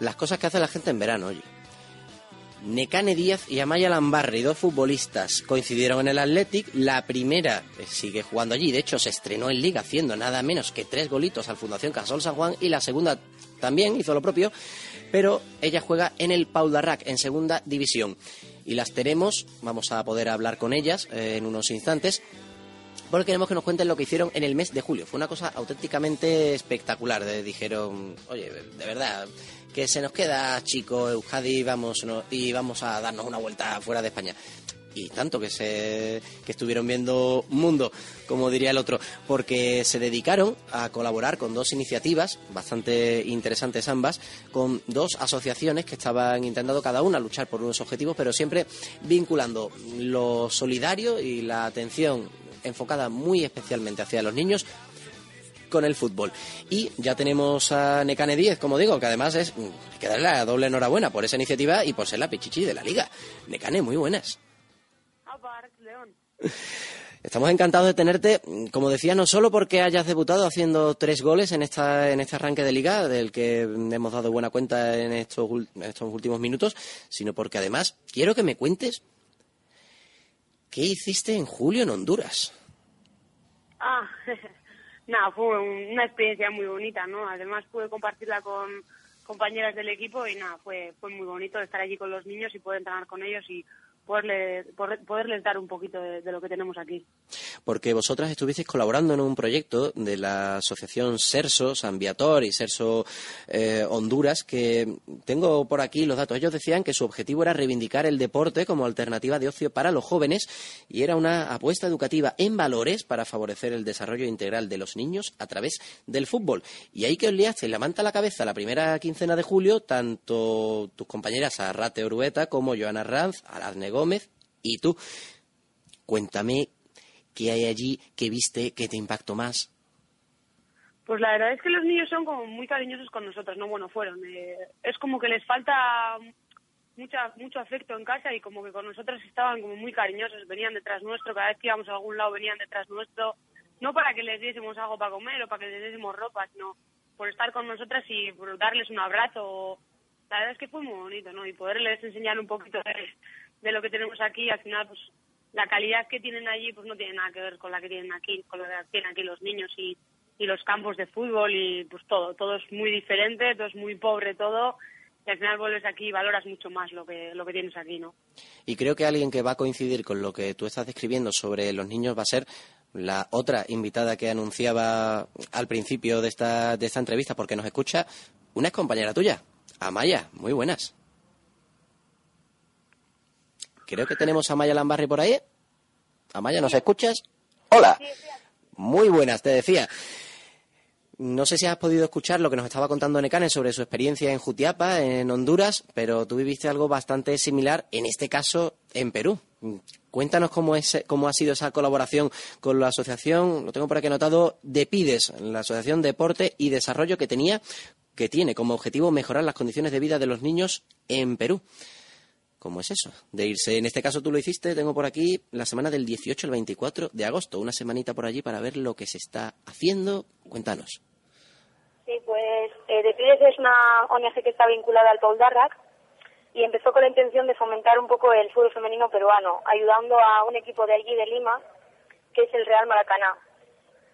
las cosas que hace la gente en verano, oye. Necane Díaz y Amaya Lambarri, dos futbolistas, coincidieron en el Athletic. La primera eh, sigue jugando allí, de hecho se estrenó en Liga haciendo nada menos que tres golitos al Fundación Casol San Juan y la segunda también hizo lo propio, pero ella juega en el Paul Darrac, en segunda división. Y las tenemos, vamos a poder hablar con ellas eh, en unos instantes, porque queremos que nos cuenten lo que hicieron en el mes de julio. Fue una cosa auténticamente espectacular. dijeron, oye, de verdad, que se nos queda chico Euskadi vamos, y vamos a darnos una vuelta fuera de España. Y tanto que se que estuvieron viendo mundo, como diría el otro, porque se dedicaron a colaborar con dos iniciativas bastante interesantes ambas, con dos asociaciones que estaban intentando cada una luchar por unos objetivos, pero siempre vinculando lo solidario y la atención enfocada muy especialmente hacia los niños con el fútbol. Y ya tenemos a Necane 10, como digo, que además es hay que darle la doble enhorabuena por esa iniciativa y por ser la pichichi de la liga. Necane, muy buenas. Estamos encantados de tenerte, como decía, no solo porque hayas debutado haciendo tres goles en esta en este arranque de liga, del que hemos dado buena cuenta en estos, en estos últimos minutos, sino porque además quiero que me cuentes qué hiciste en julio en Honduras. Ah, nada, fue una experiencia muy bonita, ¿no? Además pude compartirla con compañeras del equipo y nada, fue, fue muy bonito estar allí con los niños y poder entrenar con ellos y poderles, poderles dar un poquito de, lo que tenemos aquí. Porque vosotras estuvisteis colaborando en un proyecto de la asociación Serso, San Viator y Serso eh, Honduras, que tengo por aquí los datos. Ellos decían que su objetivo era reivindicar el deporte como alternativa de ocio para los jóvenes y era una apuesta educativa en valores para favorecer el desarrollo integral de los niños a través del fútbol. Y ahí que os liaste la manta a la cabeza la primera quincena de julio, tanto tus compañeras Arrate Orueta como Joana Ranz, Araznego Gómez y tú. Cuéntame qué hay allí, qué viste, qué te impactó más. Pues la verdad es que los niños son como muy cariñosos con nosotros, no bueno, fueron. Eh, es como que les falta mucha, mucho afecto en casa y como que con nosotros estaban como muy cariñosos, venían detrás nuestro, cada vez que íbamos a algún lado venían detrás nuestro, no para que les diésemos algo para comer o para que les diésemos ropa, sino por estar con nosotras y por darles un abrazo. La verdad es que fue muy bonito, ¿no? Y poderles enseñar un poquito de lo que tenemos aquí, al final, pues la calidad que tienen allí pues no tiene nada que ver con la que tienen aquí, con lo que tienen aquí los niños y, y los campos de fútbol y pues todo, todo es muy diferente, todo es muy pobre todo y al final vuelves aquí y valoras mucho más lo que, lo que tienes aquí, ¿no? Y creo que alguien que va a coincidir con lo que tú estás describiendo sobre los niños va a ser la otra invitada que anunciaba al principio de esta, de esta entrevista, porque nos escucha una compañera tuya, Amaya. Muy buenas. Creo que tenemos a Maya Lambarri por ahí. Amaya, ¿nos escuchas? Hola. Muy buenas, te decía. No sé si has podido escuchar lo que nos estaba contando Necane sobre su experiencia en Jutiapa, en Honduras, pero tú viviste algo bastante similar, en este caso en Perú. Cuéntanos cómo, es, cómo ha sido esa colaboración con la asociación, lo tengo por aquí anotado, de PIDES, la Asociación Deporte y Desarrollo que tenía, que tiene como objetivo mejorar las condiciones de vida de los niños en Perú. ¿Cómo es eso? De irse, en este caso tú lo hiciste, tengo por aquí la semana del 18 al 24 de agosto, una semanita por allí para ver lo que se está haciendo. Cuéntanos. Sí, pues eh, De es una ONG que está vinculada al Paul Darrac y empezó con la intención de fomentar un poco el fútbol femenino peruano, ayudando a un equipo de allí de Lima, que es el Real Maracaná.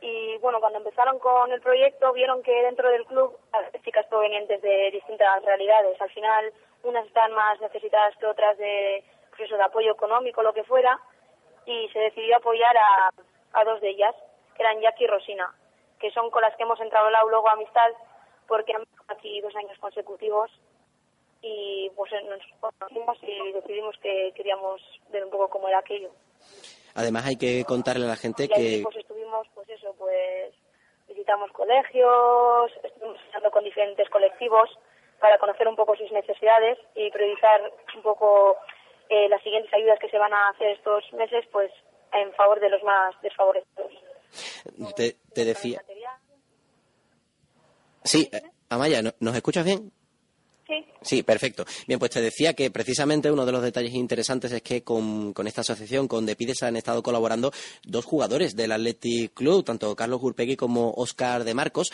Y bueno, cuando empezaron con el proyecto vieron que dentro del club había chicas provenientes de distintas realidades. Al final unas están más necesitadas que otras de, pues de apoyo económico, lo que fuera, y se decidió apoyar a, a dos de ellas, que eran Jackie y Rosina, que son con las que hemos entrado luego a amistad, porque han aquí dos años consecutivos y pues nos conocimos y decidimos que queríamos ver un poco cómo era aquello. Además hay que contarle a la gente que... eso, pues visitamos colegios, estuvimos hablando con diferentes colectivos para conocer un poco sus necesidades y priorizar un poco eh, las siguientes ayudas que se van a hacer estos meses, pues en favor de los más desfavorecidos. Te, decía. Sí, eh, Amaya, ¿nos escuchas bien? Sí. perfecto. Bien, pues te decía que precisamente uno de los detalles interesantes es que con, esta asociación, con Depides, han estado colaborando dos jugadores del Athletic Club, tanto Carlos Gurpegui como Oscar de Marcos.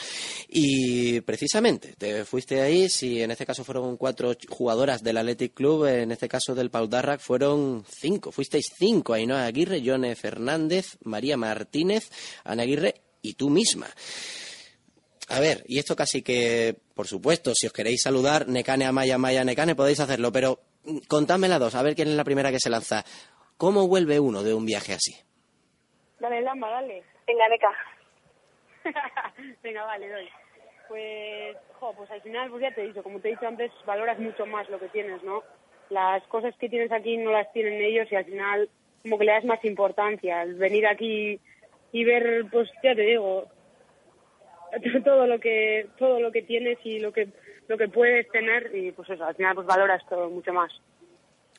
Y precisamente, te fuiste ahí, si en este caso fueron cuatro jugadoras del Athletic Club, en este caso del Paul Darrac fueron cinco. Fuisteis cinco, Ainhoa Aguirre, Yone Fernández, María Martínez, Ana Aguirre y tú misma. A ver, y esto casi que, por supuesto, si os queréis saludar, Necane, Amaya, Maya, Necane, podéis hacerlo, pero mm, contadme las dos, a ver quién es la primera que se lanza. ¿Cómo vuelve uno de un viaje así? Dale, Lamba, dale. Venga, Neca. Venga, vale, doy. Pues, jo, pues al final, pues ya te he dicho, como te he dicho antes, valoras mucho más lo que tienes, ¿no? Las cosas que tienes aquí no las tienen ellos y al final como que le das más importancia. Al venir aquí y ver, pues ya te digo, todo lo que todo lo que tienes y lo que lo que puedes tener y pues eso al final pues valoras todo mucho más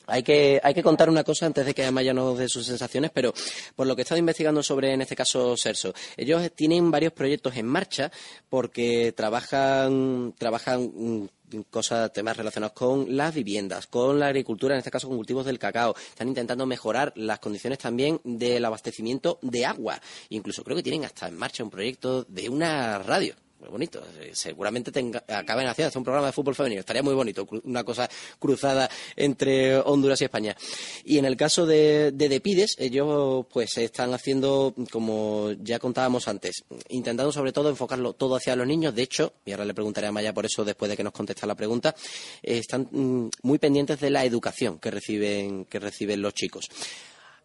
hay que, hay que contar una cosa antes de que Amaya nos dé sus sensaciones, pero por lo que he estado investigando sobre, en este caso, Serso, ellos tienen varios proyectos en marcha porque trabajan, trabajan mm, cosas, temas relacionados con las viviendas, con la agricultura, en este caso con cultivos del cacao. Están intentando mejorar las condiciones también del abastecimiento de agua. Incluso creo que tienen hasta en marcha un proyecto de una radio muy bonito. Eh, seguramente acaben haciendo un programa de fútbol femenino. Estaría muy bonito, una cosa cruzada entre Honduras y España. Y en el caso de, de Depides, ellos pues están haciendo, como ya contábamos antes, intentando sobre todo enfocarlo todo hacia los niños. De hecho, y ahora le preguntaré a Maya por eso después de que nos conteste la pregunta, están mm, muy pendientes de la educación que reciben, que reciben los chicos.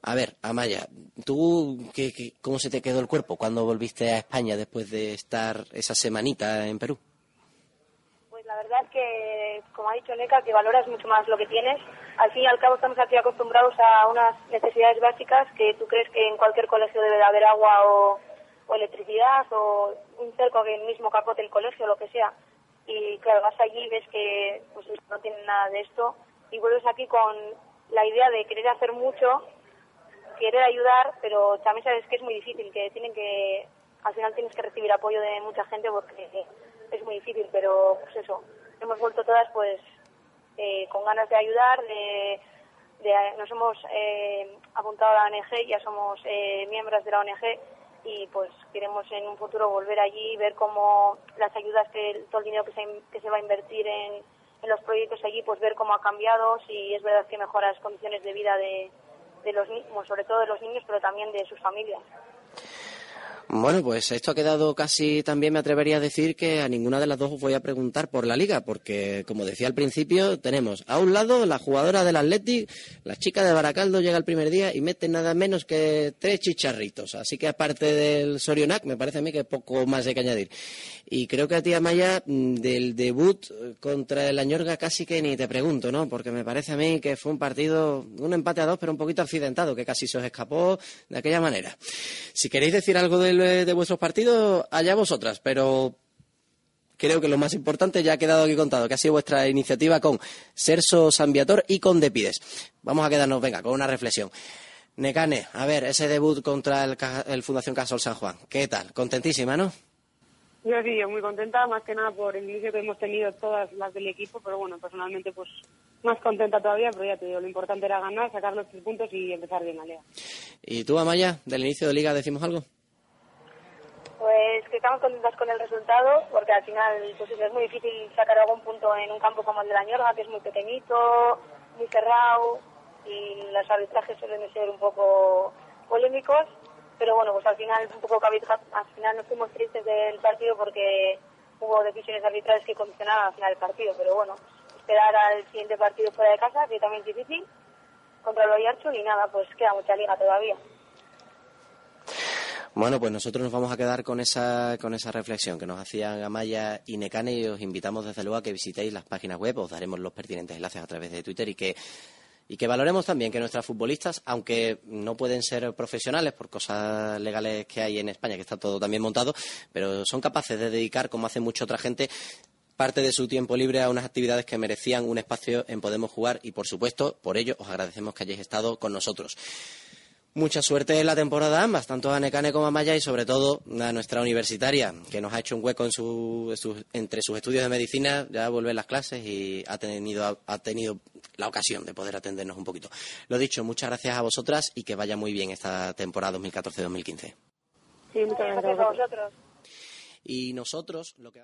A ver, Amaya, ¿tú qué, cómo se te quedó el cuerpo cuando volviste a España después de estar esa semanita en Perú? Pues la verdad es que, como ha dicho Neca, que valoras mucho más lo que tienes. Al fin y al cabo estamos aquí acostumbrados a unas necesidades básicas que tú crees que en cualquier colegio debe de haber agua o, electricidad o un cerco que el mismo capote el colegio o lo que sea. Y claro, vas allí y ves que pues, no tienen nada de esto y vuelves aquí con la idea de querer hacer mucho querer ayudar, pero también sabes que es muy difícil, que tienen que, al final tienes que recibir apoyo de mucha gente porque es muy difícil, pero pues eso, hemos vuelto todas pues eh, con ganas de ayudar, de, nos hemos eh, apuntado a la ONG, ya somos eh, miembros de la ONG y pues queremos en un futuro volver allí, ver cómo las ayudas, que todo el dinero que se, que se va a invertir en, en los proyectos allí, pues ver cómo ha cambiado, si es verdad que mejora las condiciones de vida de, de los sobre todo de los niños, pero también de sus familias. Bueno, pues esto ha quedado casi también me atrevería a decir que a ninguna de las dos os voy a preguntar por la liga, porque como decía al principio, tenemos a un lado la jugadora del Athletic, la chica de Baracaldo llega el primer día y mete nada menos que tres chicharritos. Así que aparte del Sorionac, me parece a mí que poco más hay que añadir. Y creo que a ti, Amaya, mm, del debut contra el Añorga casi que ni te pregunto, ¿no? Porque me parece a mí que fue un partido, un empate a dos, pero un poquito accidentado, que casi se os escapó de aquella manera. Si queréis decir algo del de vuestros partidos, allá vosotras, pero creo que lo más importante ya ha quedado aquí contado, que ha sido vuestra iniciativa con Serso Sambiator y con Depides. Vamos a quedarnos, venga, con una reflexión. Necane, a ver, ese debut contra el, Fundación Casol San Juan, ¿qué tal? ¿Contentísima, no? Yo sí, yo muy contenta, más que nada por el inicio que hemos tenido todas las del equipo, pero bueno, personalmente pues más contenta todavía, pero ya te digo, lo importante era ganar, sacar los tres puntos y empezar bien la liga. ¿Y tú, Amaya, del inicio de liga decimos algo? Pues que estamos contentas con el resultado, porque al final pues es muy difícil sacar algún punto en un campo como el de la Ñorga, que es muy pequeñito, muy cerrado, y los arbitrajes suelen ser un poco polémicos, pero bueno, pues al final un poco al final nos fuimos tristes del partido porque hubo decisiones arbitrales que condicionaban al final el partido, pero bueno, esperar al siguiente partido fuera de casa, que también es difícil, contra el Vallarcho y nada, pues queda mucha liga todavía. Bueno, pues nosotros nos vamos a quedar con esa, con esa reflexión que nos hacían Amaya y Necane y os invitamos desde luego a que visitéis las páginas web, os daremos los pertinentes enlaces a través de Twitter y que y que valoremos también que nuestras futbolistas, aunque no pueden ser profesionales por cosas legales que hay en España, que está todo también montado, pero son capaces de dedicar, como hace mucha otra gente, parte de su tiempo libre a unas actividades que merecían un espacio en Podemos Jugar y, por supuesto, por ello os agradecemos que hayáis estado con nosotros. Mucha suerte en la temporada ambas, tanto a Necane como a Maya y sobre todo a nuestra universitaria, que nos ha hecho un hueco en su, entre sus estudios de medicina, ya vuelve las clases y ha tenido, ha tenido la ocasión de poder atendernos un poquito. Lo dicho, muchas gracias a vosotras y que vaya muy bien esta temporada 2014-2015. Sí, muchas gracias a vosotros. Y nosotros lo que